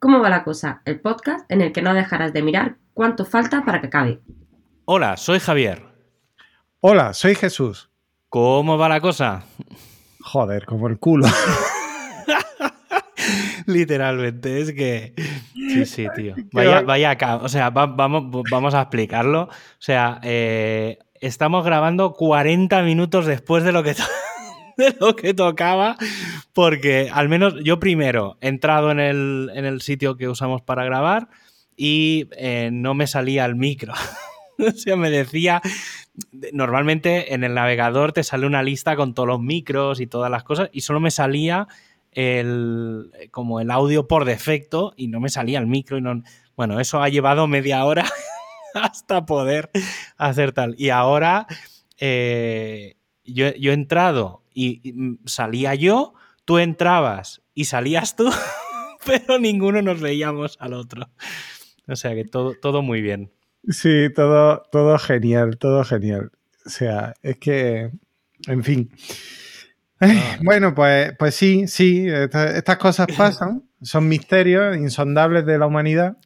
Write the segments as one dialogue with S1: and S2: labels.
S1: ¿Cómo va la cosa? El podcast en el que no dejarás de mirar cuánto falta para que acabe.
S2: Hola, soy Javier.
S3: Hola, soy Jesús.
S2: ¿Cómo va la cosa?
S3: Joder, como el culo.
S2: Literalmente, es que. Sí, sí, tío. Vaya, vaya acá. O sea, vamos, vamos a explicarlo. O sea, eh, estamos grabando 40 minutos después de lo que. lo que tocaba, porque al menos yo primero he entrado en el, sitio que usamos para grabar y eh, no me salía el micro. o sea, me decía, normalmente en el navegador te sale una lista con todos los micros y todas las cosas y solo me salía el, como el audio por defecto y no me salía el micro y no... Bueno, eso ha llevado media hora hasta poder hacer tal. Y ahora eh, yo, yo, he entrado y, mm, salía yo, tú entrabas y salías tú, pero ninguno nos veíamos al otro. O sea que todo, todo muy bien.
S3: Sí, todo, todo genial, todo genial. O sea, es que, en fin. Ah. Bueno, pues, pues sí, sí, estas cosas pasan, son misterios insondables de la humanidad.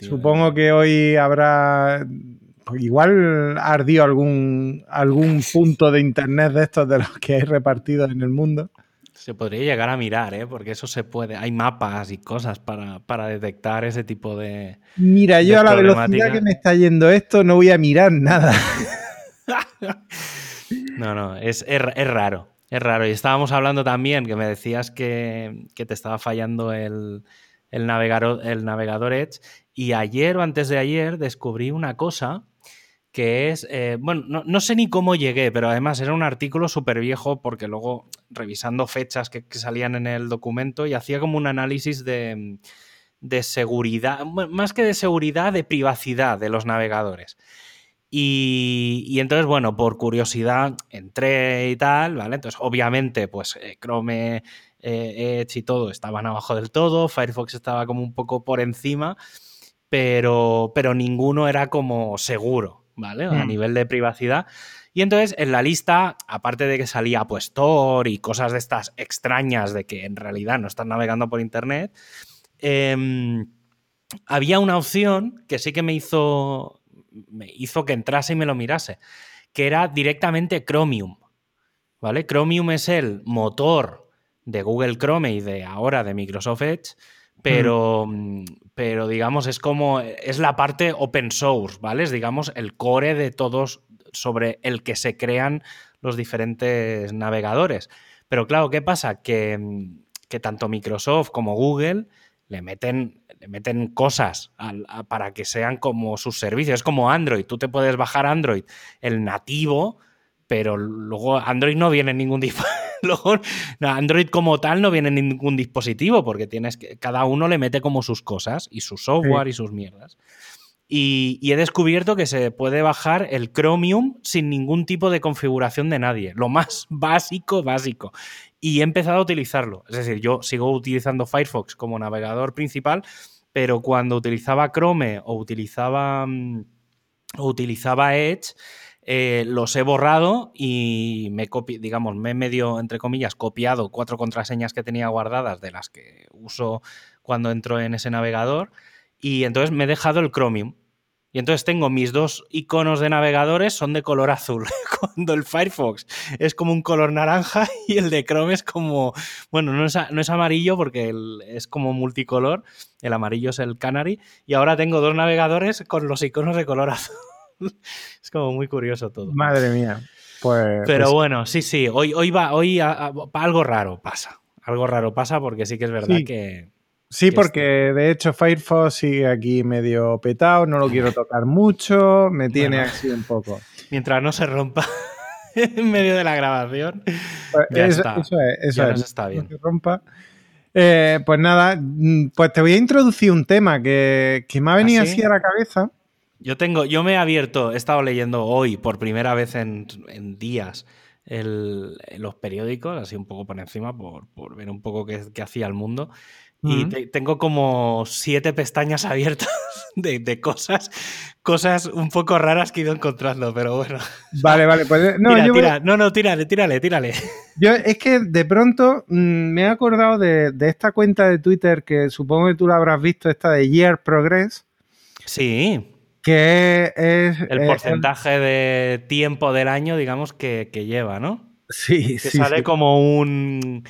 S3: Supongo que hoy habrá igual ardió algún, algún punto de internet de estos de los que hay repartidos en el mundo.
S2: Se podría llegar a mirar, ¿eh? porque eso se puede. Hay mapas y cosas para, detectar ese tipo de.
S3: Mira, yo a la velocidad que me está yendo esto no voy a mirar nada.
S2: no, no, es, raro. Es raro. Y estábamos hablando también que me decías que, te estaba fallando el, navegador, el navegador Edge. Y ayer o antes de ayer descubrí una cosa que es, eh, bueno, no, sé ni cómo llegué, pero además era un artículo súper viejo porque luego revisando fechas que, salían en el documento y hacía como un análisis de, seguridad, más que de seguridad, de privacidad de los navegadores. Y, entonces, bueno, por curiosidad entré y tal, ¿vale? Entonces, obviamente, pues eh, Chrome, eh, Edge y todo estaban abajo del todo, Firefox estaba como un poco por encima, pero, pero ninguno era como seguro, ¿vale? A mm. nivel de privacidad. Y entonces en la lista, aparte de que salía pues Tor y cosas de estas extrañas de que en realidad no están navegando por internet, em, había una opción que sí que me hizo, me hizo que entrase y me lo mirase, que era directamente Chromium. ¿Vale? Chromium es el motor de Google Chrome y de ahora de Microsoft Edge, pero, pero digamos, es como, es la parte open source, ¿vale? Es, digamos, el core de todos sobre el que se crean los diferentes navegadores. Pero claro, ¿qué pasa? Que, mm, tanto Microsoft como Google le meten, le meten cosas para que sean como sus servicios. Es como Android. Tú te puedes bajar Android, el nativo, pero luego Android no viene en ningún Luego, Android como tal no viene en ningún dispositivo porque tienes que, cada uno le mete como sus cosas y su software y sus mierdas. Y, he descubierto que se puede bajar el Chromium sin ningún tipo de configuración de nadie. Lo más básico, básico. Y he empezado a utilizarlo. Es decir, yo sigo utilizando Firefox como navegador principal, pero cuando utilizaba Chrome o utilizaba, mm, o utilizaba Edge, eh, los he borrado y me copi digamos, me he medio, entre comillas, copiado cuatro contraseñas que tenía guardadas de las que uso cuando entro en ese navegador y entonces me he dejado el Chromium. Y entonces tengo mis dos iconos de navegadores son de color azul, cuando el Firefox es como un color naranja y el de Chrome es como, bueno, no es, no es amarillo porque es como multicolor, el amarillo es el Canary, y ahora tengo dos navegadores con los iconos de color azul. es como muy curioso todo.
S3: Madre mía. Pues,
S2: Pero
S3: pues
S2: bueno, sí, sí, hoy, hoy va, hoy algo raro pasa. Algo raro pasa porque sí que es verdad que.
S3: Sí, porque de hecho Firefox sigue aquí medio petado, no lo quiero tocar mucho, me tiene así un poco.
S2: Mientras no se rompa en medio de la grabación.
S3: Pues eso, es, eso
S2: está bien.
S3: se rompa. Eh, pues nada, mm, pues te voy a introducir un tema que, me ha venido ¿Ah, así a la cabeza.
S2: Yo tengo, yo me he abierto, he estado leyendo hoy por primera vez en, días los periódicos, así un poco por encima, por, ver un poco qué, hacía el mundo. Y tengo como siete pestañas abiertas de, cosas, cosas un poco raras que he ido encontrando, pero bueno.
S3: Vale, vale, pues no,
S2: no, no, tírale, tírale, tírale.
S3: Yo es que de pronto mm, me he acordado de, esta cuenta de Twitter que supongo que tú la habrás visto, esta de Year Progress.
S2: Sí.
S3: Que es.
S2: El porcentaje de tiempo del año, digamos, que, lleva, ¿no?
S3: Sí,
S2: que
S3: sí.
S2: Sale como un.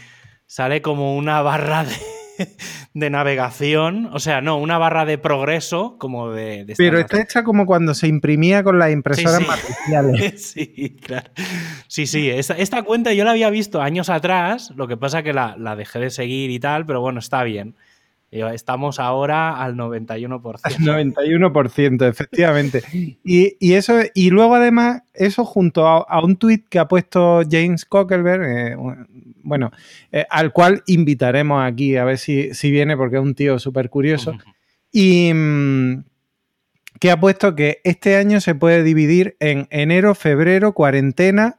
S2: Sale como una barra de de navegación, o sea, no, una barra de progreso como de...
S3: Pero está hecha como cuando se imprimía con las impresoras
S2: sí,
S3: matriciales.
S2: sí, claro. Sí, sí, esta, cuenta yo la había visto años atrás, lo que pasa que la, la dejé de seguir y tal, pero bueno, está bien. Estamos ahora al 91%. Al
S3: 91%, efectivamente. Y, eso, y luego además, eso junto a, un tuit que ha puesto James Cockelberg, eh, bueno, eh, al cual invitaremos aquí a ver si, si viene porque es un tío súper curioso. Y mm, que ha puesto que este año se puede dividir en enero, febrero, cuarentena.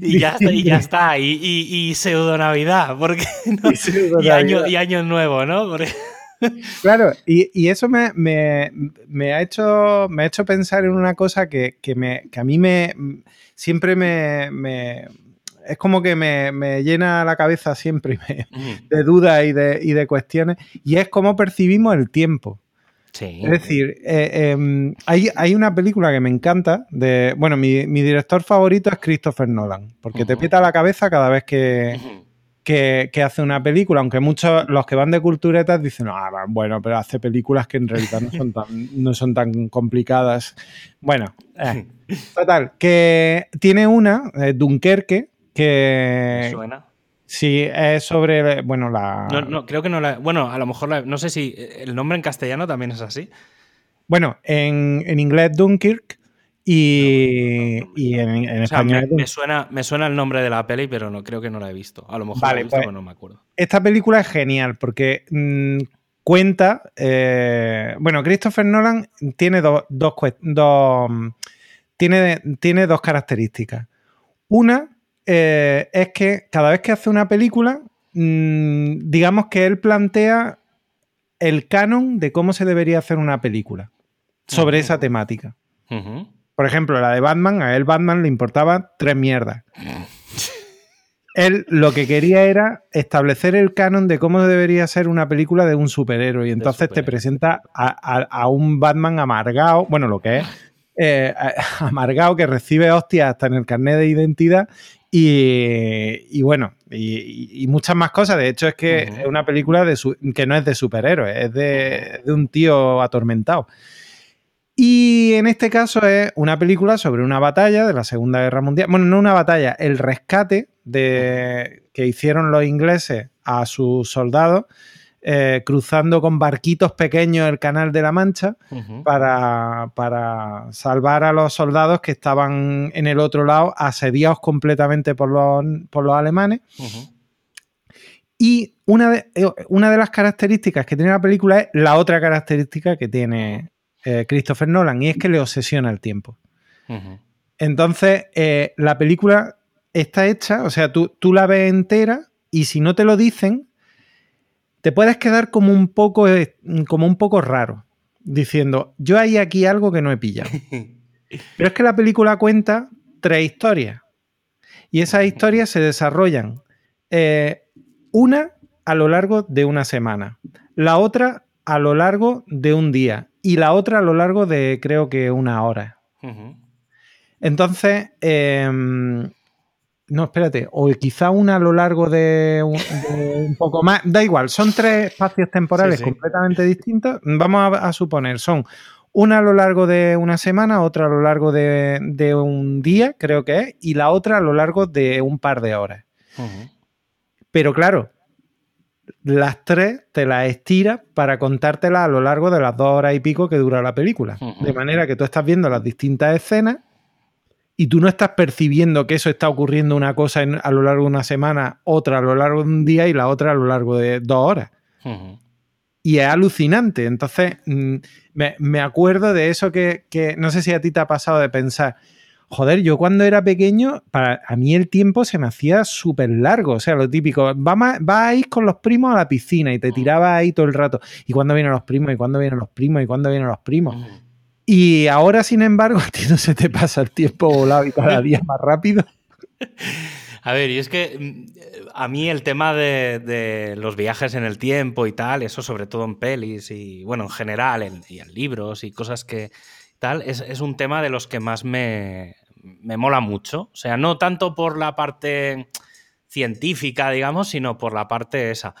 S2: Y, ya está, y ya está, y, pseudo Navidad, porque y, año, y año nuevo, ¿no?
S3: Claro, y, eso me, ha hecho, me ha hecho pensar en una cosa que, me, que a mí me siempre me, es como que me, llena la cabeza siempre de dudas y de, y de, cuestiones, y es cómo percibimos el tiempo. Es decir, eh, em, hay, una película que me encanta, de, bueno, mi, director favorito es Christopher Nolan, porque te pieta la cabeza cada vez que, que, hace una película, aunque muchos, los que van de culturetas dicen, ah, bueno, pero hace películas que en realidad no son tan, no son tan complicadas. Bueno, eh, total, que tiene una, eh, Dunkerque, que...
S2: suena?
S3: Sí, es sobre, bueno, la...
S2: No, no, creo que no la... Bueno, a lo mejor, no sé si el nombre en castellano también es así.
S3: Bueno, en, en inglés Dunkirk y, en, español...
S2: Me, suena, me suena el nombre de la peli, pero no creo que no la he visto. A lo mejor la he visto, pues, pero no me acuerdo.
S3: Esta película es genial porque mm, cuenta... Eh, bueno, Christopher Nolan tiene dos, dos, tiene, tiene dos características. Una eh, es que cada vez que hace una película, mm, digamos que él plantea el canon de cómo se debería hacer una película sobre esa temática. Por ejemplo, la de Batman, a él Batman le importaba tres mierdas. él lo que quería era establecer el canon de cómo debería ser una película de un superhéroe. Y entonces te presenta a, un Batman amargado, bueno, lo que es, eh, amargado, que recibe hostias hasta en el carnet de identidad. Y, bueno, y, muchas más cosas. De hecho, es que es una película de que no es de superhéroes, es de, de un tío atormentado. Y en este caso es una película sobre una batalla de la Segunda Guerra Mundial. Bueno, no una batalla, el rescate de, que hicieron los ingleses a sus soldados eh, cruzando con barquitos pequeños el Canal de la Mancha para, salvar a los soldados que estaban en el otro lado asediados completamente por los, por los alemanes. Y una de, eh, una de las características que tiene la película es la otra característica que tiene eh, Christopher Nolan, y es que le obsesiona el tiempo. Entonces, eh, la película está hecha, o sea, tú, tú, la ves entera y si no te lo dicen, te puedes quedar como un poco, eh, como un poco raro, diciendo, yo hay aquí algo que no he pillado. Pero es que la película cuenta tres historias. Y esas historias se desarrollan una a lo largo de una semana, la otra a lo largo de un día y la otra a lo largo de creo que una hora. Entonces, em, no, espérate, o quizá una a lo largo de un, poco más, da igual, son tres espacios temporales completamente distintos. Vamos a, suponer, son una a lo largo de una semana, otra a lo largo de, un día, creo que es, y la otra a lo largo de un par de horas. Pero claro, las tres te las estiras para contártelas a lo largo de las dos horas y pico que dura la película. De manera que tú estás viendo las distintas escenas y tú no estás percibiendo que eso está ocurriendo una cosa a lo largo de una semana, otra a lo largo de un día y la otra a lo largo de dos horas. Y es alucinante. Entonces, mm, me, acuerdo de eso que, que, no sé si a ti te ha pasado de pensar, joder, yo cuando era pequeño, para a mí el tiempo se me hacía súper largo. O sea, lo típico, va, va a ir con los primos a la piscina y te
S2: Mm.
S3: tiraba ahí todo el rato. ¿Y cuándo vienen los primos? ¿Y cuándo vienen los primos? ¿Y cuándo vienen los primos? Y ahora, sin embargo, a ti no se te pasa el tiempo volado y cada día más rápido.
S2: A ver, y es que mm, a mí el tema de, los viajes en el tiempo y tal, eso sobre todo en pelis y bueno, en general, en, y en libros y cosas que tal, es, es un tema de los que más me, me mola mucho. O sea, no tanto por la parte científica, digamos, sino por la parte esa.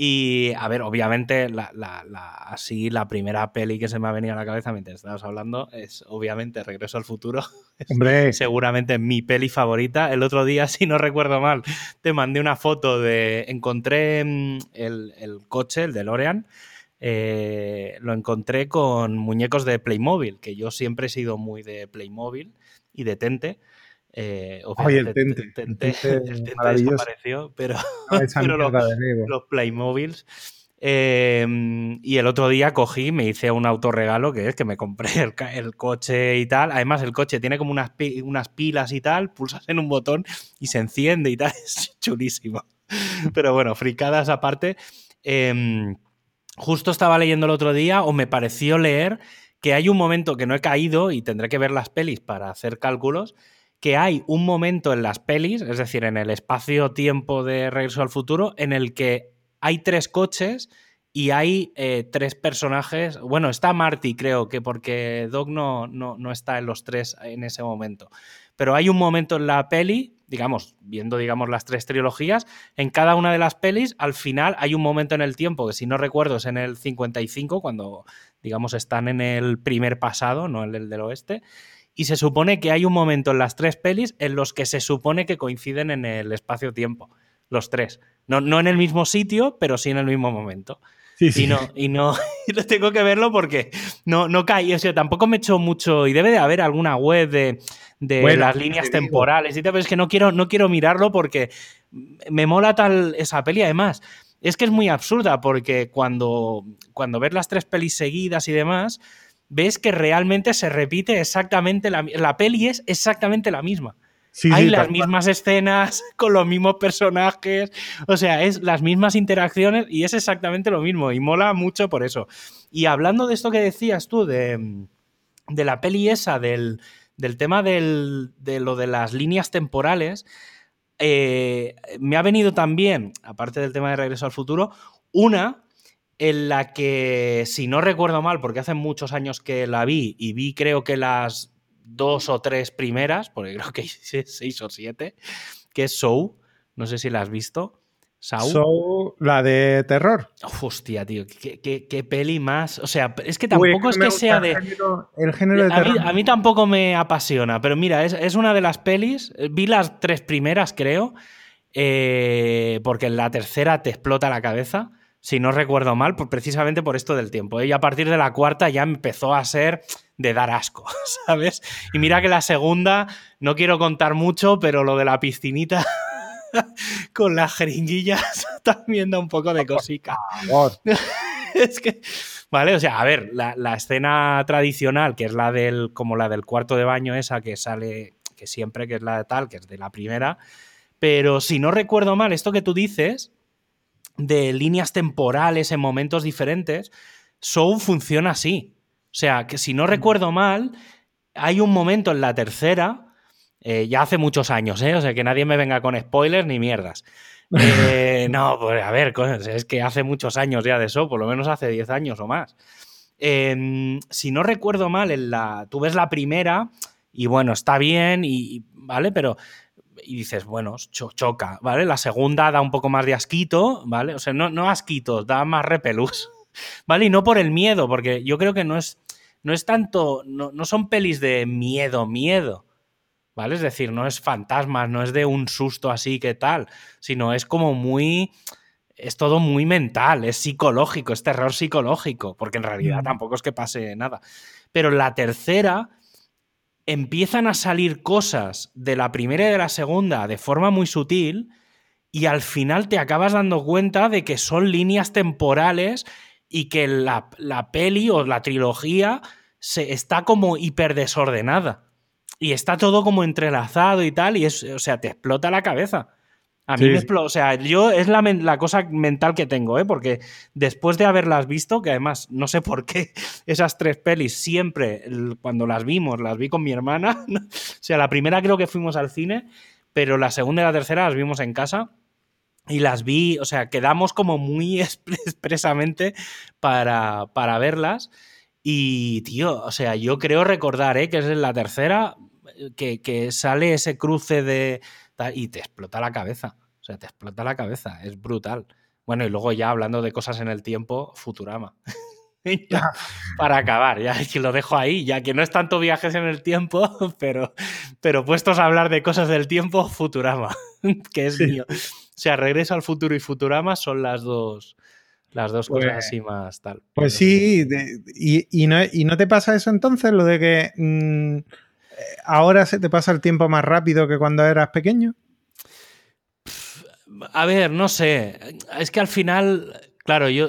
S2: Y, a ver, obviamente, la, la- la- así la primera peli que se me ha venido a la cabeza mientras estabas hablando es, obviamente, Regreso al Futuro.
S3: Hombre,
S2: Seguramente mi peli favorita. El otro día, si no recuerdo mal, te mandé una foto de. Encontré mm, el, el coche, el de Lorean. lo encontré con muñecos de Playmobil, que yo siempre he sido muy de Playmobil y de Tente. Eh,
S3: Ay, el Tente,
S2: Tente-
S3: el Tente
S2: el Tente desapareció, pero,
S3: esa
S2: pero lo-
S3: mierda de Lego.
S2: los Playmobiles. Eh, y el otro día cogí, me hice un autorregalo, que es que me compré el, coche y tal. Además, el coche tiene como unas, pi- unas pilas y tal, pulsas en un botón y se enciende y tal. Es chulísimo. Pero bueno, fricadas aparte. em, justo estaba leyendo el otro día, o me pareció leer, que hay un momento que no he caído y tendré que ver las pelis para hacer cálculos, que hay un momento en las pelis, es decir, en el espacio-tiempo de Regreso al Futuro, en el que hay tres coches y hay eh, tres personajes. Bueno, está Marty, creo que porque Doc no, no, no está en los tres en ese momento. Pero hay un momento en la peli, digamos, viendo digamos las tres trilogías, en cada una de las pelis, al final hay un momento en el tiempo, que si no recuerdo es en el 55, cuando digamos están en el primer pasado, no en el del oeste. Y se supone que hay un momento en las tres pelis en los que se supone que coinciden en el espacio-tiempo, los tres. No, no en el mismo sitio, pero sí en el mismo momento.
S3: Sí, sí.
S2: Y no, y no, y tengo que verlo porque no, no caí. O sea, tampoco me he hecho mucho. Y debe de haber alguna web de, de
S3: Bueno,
S2: las líneas temporales y tal, pero es que no quiero, no quiero mirarlo porque me mola tal esa peli. Además, es que es muy absurda porque cuando, cuando ves las tres pelis seguidas y demás, ves que realmente se repite exactamente la, la peli es exactamente la misma.
S3: Sí,
S2: Hay
S3: sí,
S2: las
S3: cual.
S2: mismas escenas, con los mismos personajes, o sea, es las mismas interacciones y es exactamente lo mismo y mola mucho por eso. Y hablando de esto que decías tú, de, de la peli esa, del, del tema del- de lo de las líneas temporales, eh, me ha venido también, aparte del tema de Regreso al Futuro, una en la que, si no recuerdo mal, porque hace muchos años que la vi y vi creo que las dos o tres primeras, porque creo que seis o siete, que es Show, no sé si la has visto. Saw.
S3: So, la de terror.
S2: Hostia, tío, qué, qué- qué peli más. O sea, es que
S3: Uy,
S2: tampoco es que sea
S3: el
S2: de.
S3: género- el género de
S2: A mí,
S3: terror.
S2: a mí tampoco me apasiona, pero mira, es, es una de las pelis. Vi las tres primeras, creo, eh, porque en la tercera te explota la cabeza, si no recuerdo mal, por- precisamente por esto del tiempo. ¿eh? Y a partir de la cuarta ya empezó a ser de dar asco, ¿sabes? Y mira que la segunda, no quiero contar mucho, pero lo de la piscinita con las jeringuillas también da un poco de cosica. Es que. Vale, o sea, a ver, la, la escena tradicional, que es la del. como la del cuarto de baño, esa que sale. que siempre que es la de tal, que es de la primera. Pero si no recuerdo mal, esto que tú dices, de líneas temporales en momentos diferentes, Soul funciona así. O sea, que si no recuerdo mal, hay un momento en la tercera. eh, ya hace muchos años, ¿eh? O sea, que nadie me venga con spoilers ni mierdas. Eh, no, pues a ver, es que hace muchos años ya de eso, por lo menos hace 10 años o más. Eh, si no recuerdo mal, en la, tú ves la primera y bueno, está bien, y, y- ¿vale? Pero y dices, bueno, cho- choca, ¿vale? La segunda da un poco más de asquito, ¿vale? O sea, no, no asquitos, da más repelús, ¿vale? Y no por el miedo, porque yo creo que no es, no es tanto, no, no son pelis de miedo, miedo, ¿vale? Es decir, no es fantasmas, no es de un susto así que tal, sino es como muy... Es todo muy mental, es psicológico, es terror psicológico, porque en realidad
S3: Mm.
S2: tampoco es que pase nada. Pero la tercera empiezan a salir cosas de la primera y de la segunda de forma muy sutil y al final te acabas dando cuenta de que son líneas temporales y que la, la peli o la trilogía se, está como hiper desordenada. y está todo como entrelazado y tal, y es, o sea, te explota la cabeza. A mí me explota, o sea, yo es la, la, cosa mental que tengo, ¿eh? Porque después de haberlas visto, que además no sé por qué esas tres pelis siempre, cuando las vimos, las vi con mi hermana, o sea, la primera creo que fuimos al cine, pero la segunda y la tercera las vimos en casa y las vi, o sea, quedamos como muy expresamente para, para verlas. Y, tío, o sea, yo creo recordar, ¿eh? que es la tercera, que, que sale ese cruce de y te explota la cabeza. O sea, te explota la cabeza. Es brutal. Bueno, y luego ya hablando de cosas en el tiempo, Futurama. para acabar, ya que lo dejo ahí, ya que no es tanto viajes en el tiempo, pero, pero puestos a hablar de cosas del tiempo, Futurama, que es mío. O sea, Regreso al futuro y Futurama son las dos, las dos cosas pues así más tal.
S3: Pues sí, y, no, te pasa eso entonces, lo de que mm, ahora se te pasa el tiempo más rápido que cuando eras pequeño.
S2: A ver, no sé. Es que al final, claro, yo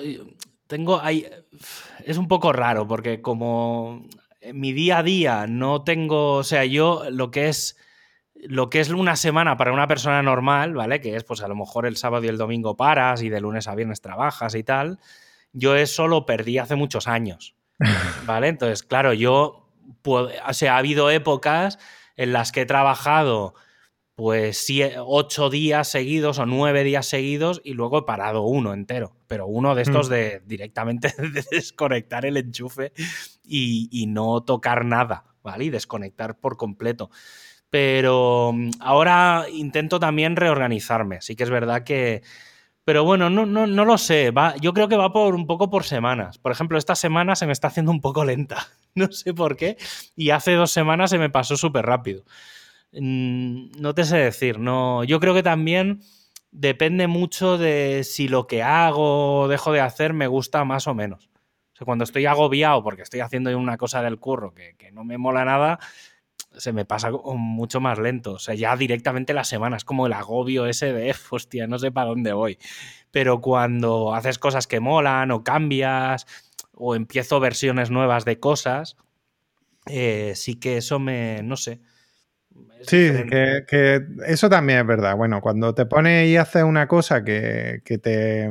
S2: tengo ahí. Es un poco raro porque como en mi día a día no tengo, o sea, yo lo que es lo que es una semana para una persona normal, ¿vale? Que es pues a lo mejor el sábado y el domingo paras y de lunes a viernes trabajas y tal. Yo eso lo perdí hace muchos años, ¿vale? Entonces, claro, yo o sea, ha habido épocas en las que he trabajado pues ocho días seguidos o nueve días seguidos y luego he parado uno entero, pero uno de estos mm. de directamente desconectar el enchufe y, no tocar nada, ¿vale? Y desconectar por completo. Pero mm, ahora intento también reorganizarme. Sí que es verdad que... Pero bueno, no, no, no lo sé. Va, yo creo que va por un poco por semanas. Por ejemplo, esta semana se me está haciendo un poco lenta. no sé por qué, y hace dos semanas se me pasó súper rápido. Mm, no te sé decir, no. Yo creo que también depende mucho de si lo que hago o dejo de hacer me gusta más o menos. Cuando estoy agobiado porque estoy haciendo una cosa del curro que, no me mola nada, se me pasa mucho más lento. O sea, ya directamente la semana es como el agobio ese de, hostia, no sé para dónde voy. Pero cuando haces cosas que molan o cambias o empiezo versiones nuevas de cosas, eh, sí que eso me, no sé.
S3: Sí, que, eso también es verdad. Bueno, cuando te pones y haces una cosa que, te,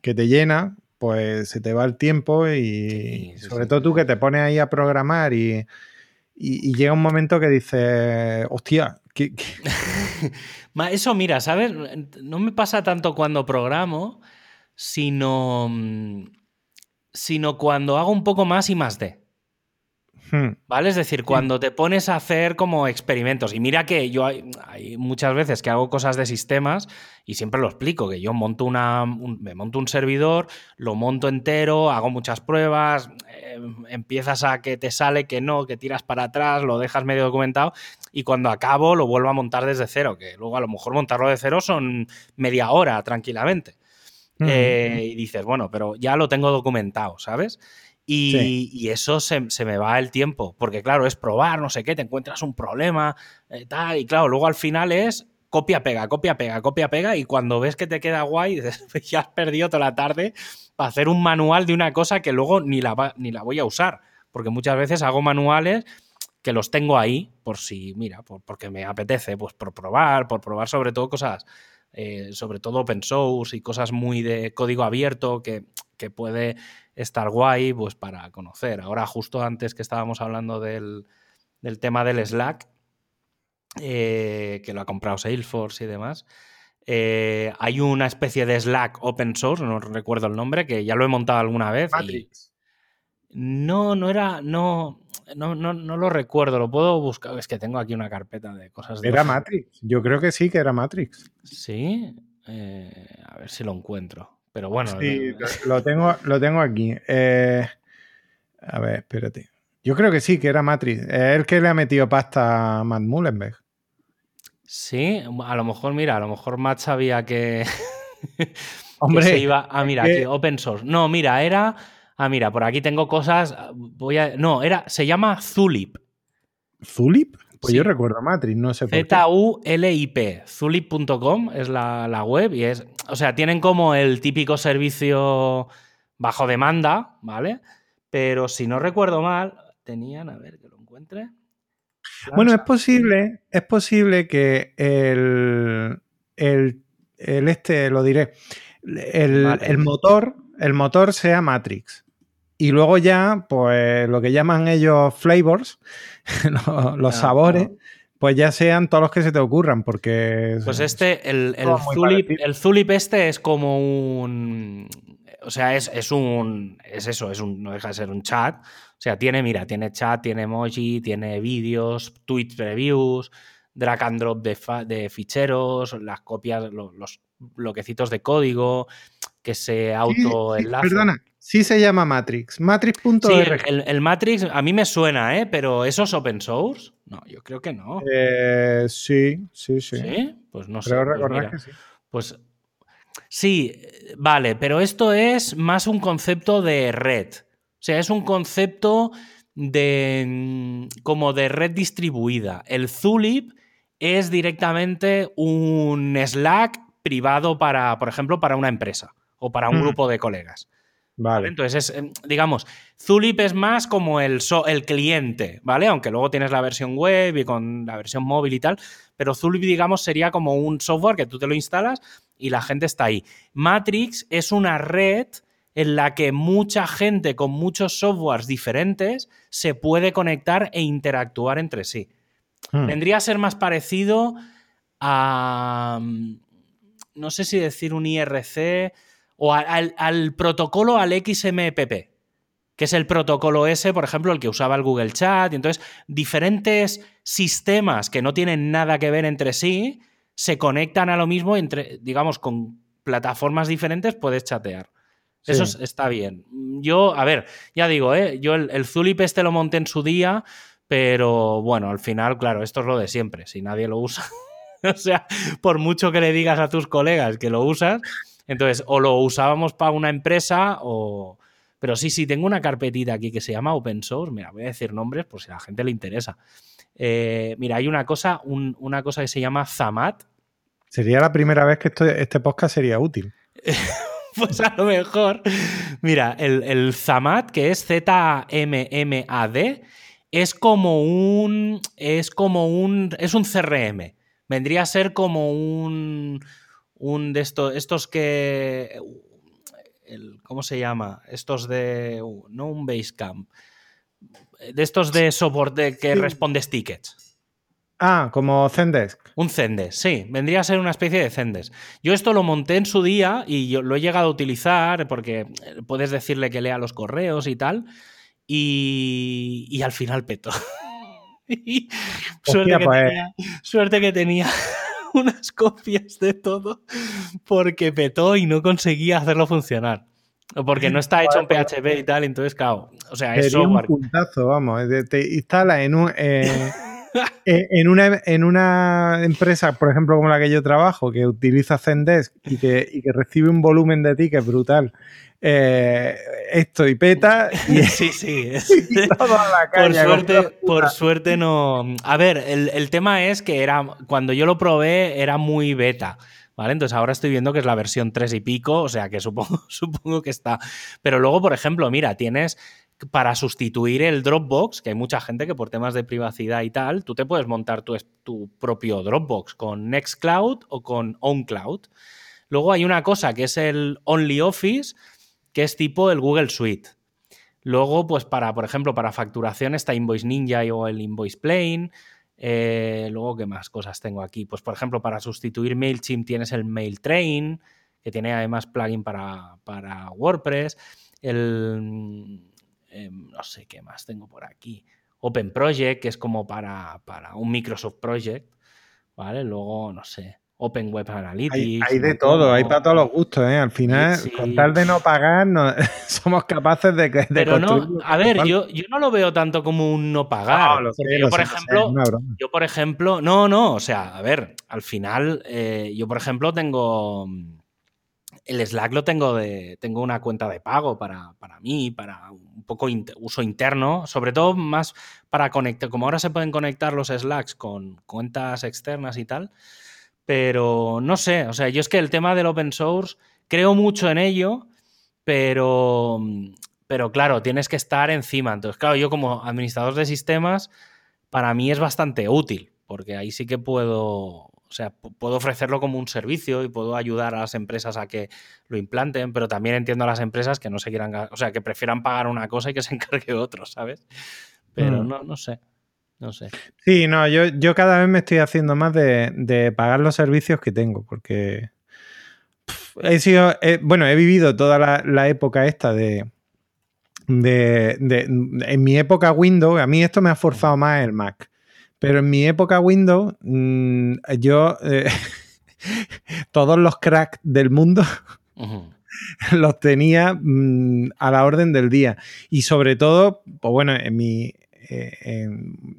S3: te llena, pues se te va el tiempo y sobre todo tú que te pones ahí a programar y, llega un momento que dices, hostia,
S2: Eso, mira, ¿sabes? No me pasa tanto cuando programo, sino mm, sino cuando hago un poco más y más de. Hmm. ¿Vale? Es decir, cuando te pones a hacer como experimentos. Y mira que yo hay, muchas veces que hago cosas de sistemas y siempre lo explico, que yo monto una, me monto un servidor, lo monto entero, hago muchas pruebas, em, empiezas a que te sale, que no, que tiras para atrás, lo dejas medio documentado y cuando acabo lo vuelvo a montar desde cero, que luego a lo mejor montarlo de cero son media hora tranquilamente. Eh, y dices, bueno, pero ya lo tengo documentado, ¿sabes? Y, eso se, me va el tiempo, porque claro, es probar, no sé qué, te encuentras un problema, eh, tal, y claro, luego al final es copia, pega, copia, pega, copia, pega, y cuando ves que te queda guay, ya has perdido toda la tarde para hacer un manual de una cosa que luego ni la, ni la voy a usar, porque muchas veces hago manuales que los tengo ahí por si, mira, porque me apetece, pues por probar, por probar sobre todo cosas eh, sobre todo open source y cosas muy de código abierto que, puede estar guay pues para conocer. Ahora, justo antes que estábamos hablando del, tema del Slack, eh, que lo ha comprado Salesforce y demás, eh, hay una especie de Slack open source, no recuerdo el nombre, que ya lo he montado alguna vez. Matrix. No, no era, no, no, no, no, lo recuerdo, lo puedo buscar. Es que tengo aquí una carpeta de cosas.
S3: Era Matrix, yo creo que sí que era Matrix.
S2: Sí, eh, a ver si lo encuentro. Pero bueno.
S3: Sí, lo, tengo, lo tengo aquí. Eh, a ver, espérate. Yo creo que sí, que era Matrix. Es el que le ha metido pasta a Matt Mullenberg.
S2: Sí, a lo mejor, mira, a lo mejor Matt sabía que. Hombre. se iba. Ah, mira, aquí, open source. No, mira, era Ah, mira, por aquí tengo cosas. Voy a. No, era. Se llama Zulip.
S3: ¿Zulip? Pues yo recuerdo Matrix, no sé por
S2: qué. Z-U-L-I-P. Zulip.com es la, web y es. O sea, tienen como el típico servicio bajo demanda, ¿vale? Pero si no recuerdo mal, tenían, a ver que lo encuentre.
S3: Bueno, es posible, es posible que el, el, el este, lo diré, el, el, motor, el motor sea Matrix. Y luego ya, pues lo que llaman ellos flavors, los, los ah, sabores, pues ya sean todos los que se te ocurran, porque...
S2: Pues este, el, el, Zulip, el Zulip este es como un... O sea, es, es, un... Es eso, es un, no deja de ser un chat. O sea, tiene, mira, tiene chat, tiene emoji, tiene vídeos, tweets previews, drag and drop de, de ficheros, las copias, los, los, bloquecitos de código, que se auto
S3: Sí, perdona, sí se llama Matrix. Matrix.org.
S2: Sí, el, el, Matrix a mí me suena, ¿eh? Pero ¿eso es open source? No, yo creo que no.
S3: Eh, sí, sí, sí.
S2: ¿Sí? Pues no
S3: creo
S2: sé.
S3: Pues, mira, que sí.
S2: pues sí, vale, pero esto es más un concepto de red. O sea, es un concepto de como de red distribuida. El Zulip es directamente un Slack privado para, por ejemplo, para una empresa o para un mm. grupo de colegas.
S3: Vale.
S2: Entonces, es, em, digamos, Zulip es más como el, so, el cliente, ¿vale? Aunque luego tienes la versión web y con la versión móvil y tal, pero Zulip, digamos, sería como un software que tú te lo instalas y la gente está ahí. Matrix es una red en la que mucha gente con muchos softwares diferentes se puede conectar e interactuar entre sí. Hmm. Vendría a ser más parecido a, no sé si decir un IRC o al, al, protocolo al XMPP, que es el protocolo ese, por ejemplo, el que usaba el Google Chat. Y entonces, diferentes sistemas que no tienen nada que ver entre sí se conectan a lo mismo, entre, digamos, con plataformas diferentes puedes chatear. Sí. Eso está bien. Yo, a ver, ya digo, ¿eh? yo el, el Zulip este lo monté en su día, pero bueno, al final, claro, esto es lo de siempre. Si nadie lo usa, o sea, por mucho que le digas a tus colegas que lo usas, entonces, o lo usábamos para una empresa o... Pero sí, sí, tengo una carpetita aquí que se llama Open Source. Mira, voy a decir nombres por si a la gente le interesa. Eh, mira, hay una cosa, un, una cosa que se llama Zamat.
S3: Sería la primera vez que esto, este podcast sería útil.
S2: pues a lo mejor. Mira, el, el Zamat, que es Z-M-M-A-D, es como un. Es como un. Es un CRM. Vendría a ser como un un de estos, estos que, el, ¿cómo se llama? Estos de, no un Basecamp, de estos de soporte que sí. respondes tickets.
S3: Ah, como Zendesk.
S2: Un Zendesk, sí, vendría a ser una especie de Zendesk. Yo esto lo monté en su día y yo lo he llegado a utilizar porque puedes decirle que lea los correos y tal, y, y al final peto. suerte, que pues... tenía, suerte que tenía unas copias de todo porque petó y no conseguía hacerlo funcionar. Porque no está hecho en PHP y tal, entonces, claro, o sea,
S3: es software. un puntazo, vamos, te instala en un... Eh, en, una, en una empresa, por ejemplo, como la que yo trabajo, que utiliza Zendesk y que, y que recibe un volumen de tickets brutal, eh, esto y peta. Y,
S2: sí, sí. Y por, suerte, por suerte no. A ver, el, el, tema es que era cuando yo lo probé era muy beta. ¿Vale? Entonces ahora estoy viendo que es la versión 3 y pico, o sea que supongo, supongo que está. Pero luego, por ejemplo, mira, tienes para sustituir el Dropbox, que hay mucha gente que por temas de privacidad y tal, tú te puedes montar tu, tu propio Dropbox con Nextcloud o con OnCloud. Luego hay una cosa que es el OnlyOffice, que es tipo el Google Suite. Luego, pues para, por ejemplo, para facturación está Invoice Ninja o el Invoice Plane. Eh, luego, ¿qué más cosas tengo aquí? Pues, por ejemplo, para sustituir MailChimp tienes el MailTrain, que tiene además plugin para, para WordPress. El, eh, no sé qué más tengo por aquí. Open Project, que es como para, para un Microsoft Project. ¿Vale? Luego, no sé. Open Web Analytics.
S3: Hay, hay de todo, hay para todos los gustos, ¿eh? Al final, sí. con tal de no pagar, no, somos capaces de, de
S2: Pero no, a ver, yo, yo, no lo veo tanto como un no pagar. No, sé, yo, por ejemplo, yo, por ejemplo, no, no, o sea, a ver, al final, eh, yo, por ejemplo, tengo. El Slack lo tengo de. Tengo una cuenta de pago para, para mí, para un poco in, uso interno, sobre todo más para conectar. Como ahora se pueden conectar los Slacks con cuentas externas y tal pero no sé, o sea, yo es que el tema del open source creo mucho en ello, pero, pero claro, tienes que estar encima. Entonces, claro, yo como administrador de sistemas, para mí es bastante útil, porque ahí sí que puedo, o sea, puedo ofrecerlo como un servicio y puedo ayudar a las empresas a que lo implanten, pero también entiendo a las empresas que no se quieran, o sea, que prefieran pagar una cosa y que se encargue otro, ¿sabes? Pero mm. no, no sé. No sé.
S3: Sí, no, yo, yo cada vez me estoy haciendo más de, pagar los servicios que tengo, porque he sido, bueno, he vivido toda la, época esta de, de, en mi época Windows, a mí esto me ha forzado más el Mac. Pero en mi época Windows, mm, yo, eh, todos los cracks del mundo los tenía mm, a la orden del día. Y sobre todo, pues bueno, en mi, eh,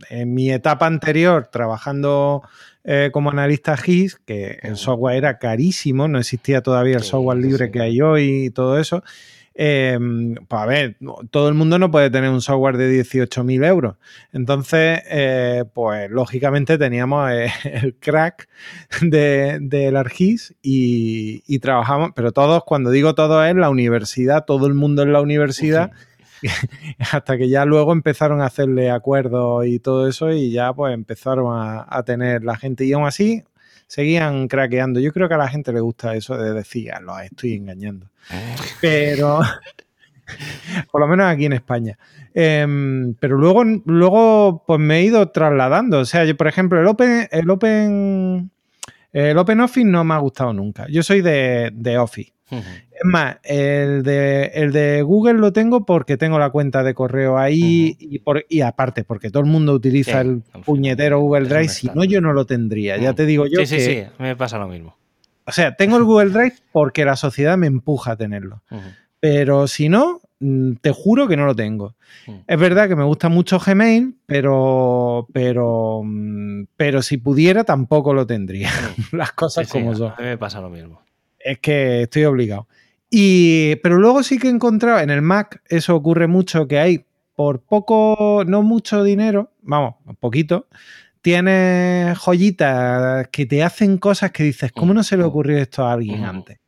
S3: en, mi etapa anterior, trabajando eh, como analista GIS, que el software era carísimo, no existía todavía el software libre que hay hoy y todo eso. Em, pues a ver, todo el mundo no puede tener un software de 18.000 euros. Entonces, eh, pues lógicamente teníamos eh, el crack del de, ARGIS y, y, trabajamos, pero todos, cuando digo todos, es la universidad, todo el mundo en la universidad. hasta que ya luego empezaron a hacerle acuerdos y todo eso y ya pues empezaron a, a tener la gente y aún así seguían craqueando. Yo creo que a la gente le gusta eso de decir, ah, los estoy engañando. Eh. Pero, por lo menos aquí en España. Em, pero luego, luego, pues me he ido trasladando. O sea, yo, por ejemplo, el Open, el Open, el Open Office no me ha gustado nunca. Yo soy de, de Office. Es más, el de, el de, Google lo tengo porque tengo la cuenta de correo ahí y, por, y aparte porque todo el mundo utiliza el puñetero Google Drive, si no yo no lo tendría. Ya te digo yo
S2: sí,
S3: que...
S2: Sí, sí, me pasa lo mismo.
S3: O sea, tengo el Google Drive porque la sociedad me empuja a tenerlo. Pero si no, mm, te juro que no lo tengo. Es verdad que me gusta mucho Gmail, pero, pero, mm, pero si pudiera tampoco lo tendría. Las cosas como son.
S2: A mí me pasa lo mismo
S3: es que estoy obligado. Y, pero luego sí que he encontrado en el Mac, eso ocurre mucho, que hay por poco, no mucho dinero, vamos, poquito, tienes joyitas que te hacen cosas que dices, ¿cómo no se le ocurrió esto a alguien antes?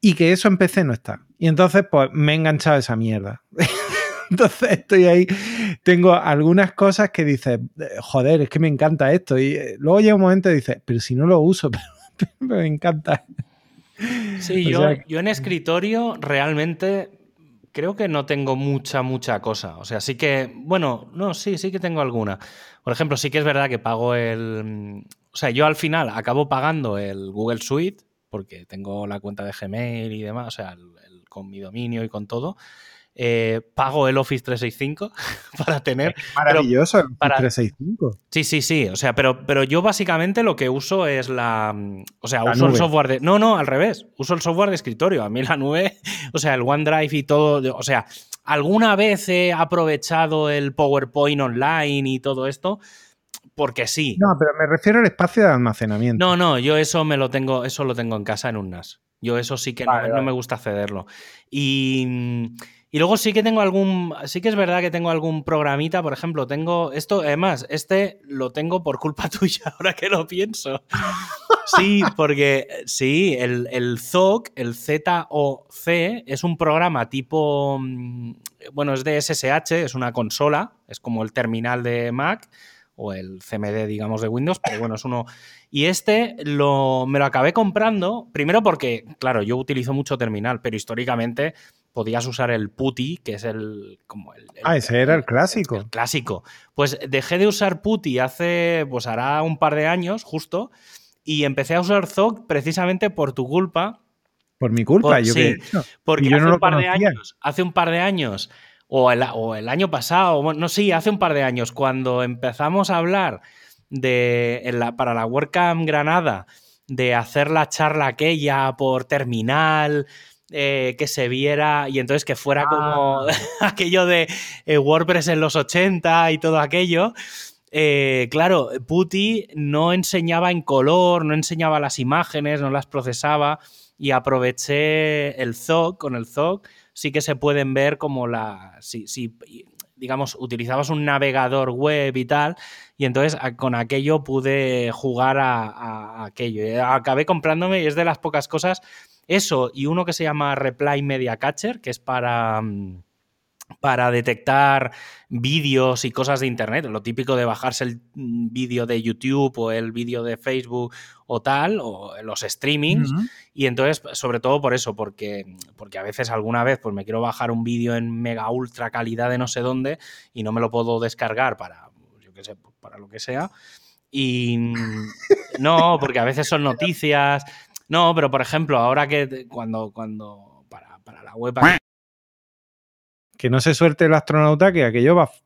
S3: Y que eso en PC no está. Y entonces, pues me he enganchado a esa mierda. entonces estoy ahí, tengo algunas cosas que dices, joder, es que me encanta esto. Y eh, luego llega un momento y dices, pero si no lo uso, pero me encanta.
S2: Sí, yo, yo en escritorio realmente creo que no tengo mucha, mucha cosa. O sea, sí que, bueno, no, sí, sí que tengo alguna. Por ejemplo, sí que es verdad que pago el... O sea, yo al final acabo pagando el Google Suite porque tengo la cuenta de Gmail y demás, o sea, con mi dominio y con todo. Eh, pago el Office 365 para tener.
S3: maravilloso el para, 365.
S2: Sí, sí, sí. O sea, pero, pero yo básicamente lo que uso es la. O sea, uso el software de. No, no, al revés. Uso el software de escritorio. A mí la nube, o sea, el OneDrive y todo. O sea, alguna vez he aprovechado el PowerPoint online y todo esto porque sí.
S3: No, pero me refiero al espacio de almacenamiento.
S2: No, no, yo eso me lo tengo, eso lo tengo en casa en un NAS. Yo eso sí que no, me gusta cederlo. Y, y luego sí que tengo algún, sí que es verdad que tengo algún programita, por ejemplo, tengo esto, además, este lo tengo por culpa tuya, ahora que lo pienso. Sí, porque sí, el, el ZOC, el ZOC, es un programa tipo, mm, bueno, es de SSH, es una consola, es como el terminal de Mac o el CMD, digamos, de Windows, pero bueno, es uno... Y este lo, me lo acabé comprando, primero porque, claro, yo utilizo mucho terminal, pero históricamente podías usar el PuTTY, que es el. Como el,
S3: ah, ese era el clásico.
S2: El, clásico. Pues dejé de usar PuTTY hace, pues hará un par de años, justo, y empecé a usar Zoc precisamente por tu culpa.
S3: Por mi culpa, yo
S2: sí, porque hace un par de años, hace un par de años, o el, o el año pasado, no, sí, hace un par de años, cuando empezamos a hablar de la, para la WordCamp Granada, de hacer la charla aquella por terminal, eh, que se viera y entonces que fuera como ah. aquello de eh, WordPress en los 80 y todo aquello. Eh, claro, Putty no enseñaba en color, no enseñaba las imágenes, no las procesaba y aproveché el ZOC, con el ZOC sí que se pueden ver como la... Si, digamos, utilizabas un navegador web y tal, y entonces con aquello pude jugar a, aquello. Acabé comprándome y es de las pocas cosas eso y uno que se llama Reply Media Catcher, que es para, mm, para detectar vídeos y cosas de internet, lo típico de bajarse el mm, vídeo de YouTube o el vídeo de Facebook o tal, o los streamings, y entonces, sobre todo por eso, porque, porque a veces alguna vez pues me quiero bajar un vídeo en mega ultra calidad de no sé dónde y no me lo puedo descargar para, yo qué sé, para lo que sea. Y mm, no, porque a veces son noticias. No, pero por ejemplo, ahora que cuando, cuando para, para la web
S3: que no se suelte el astronauta, que aquello va,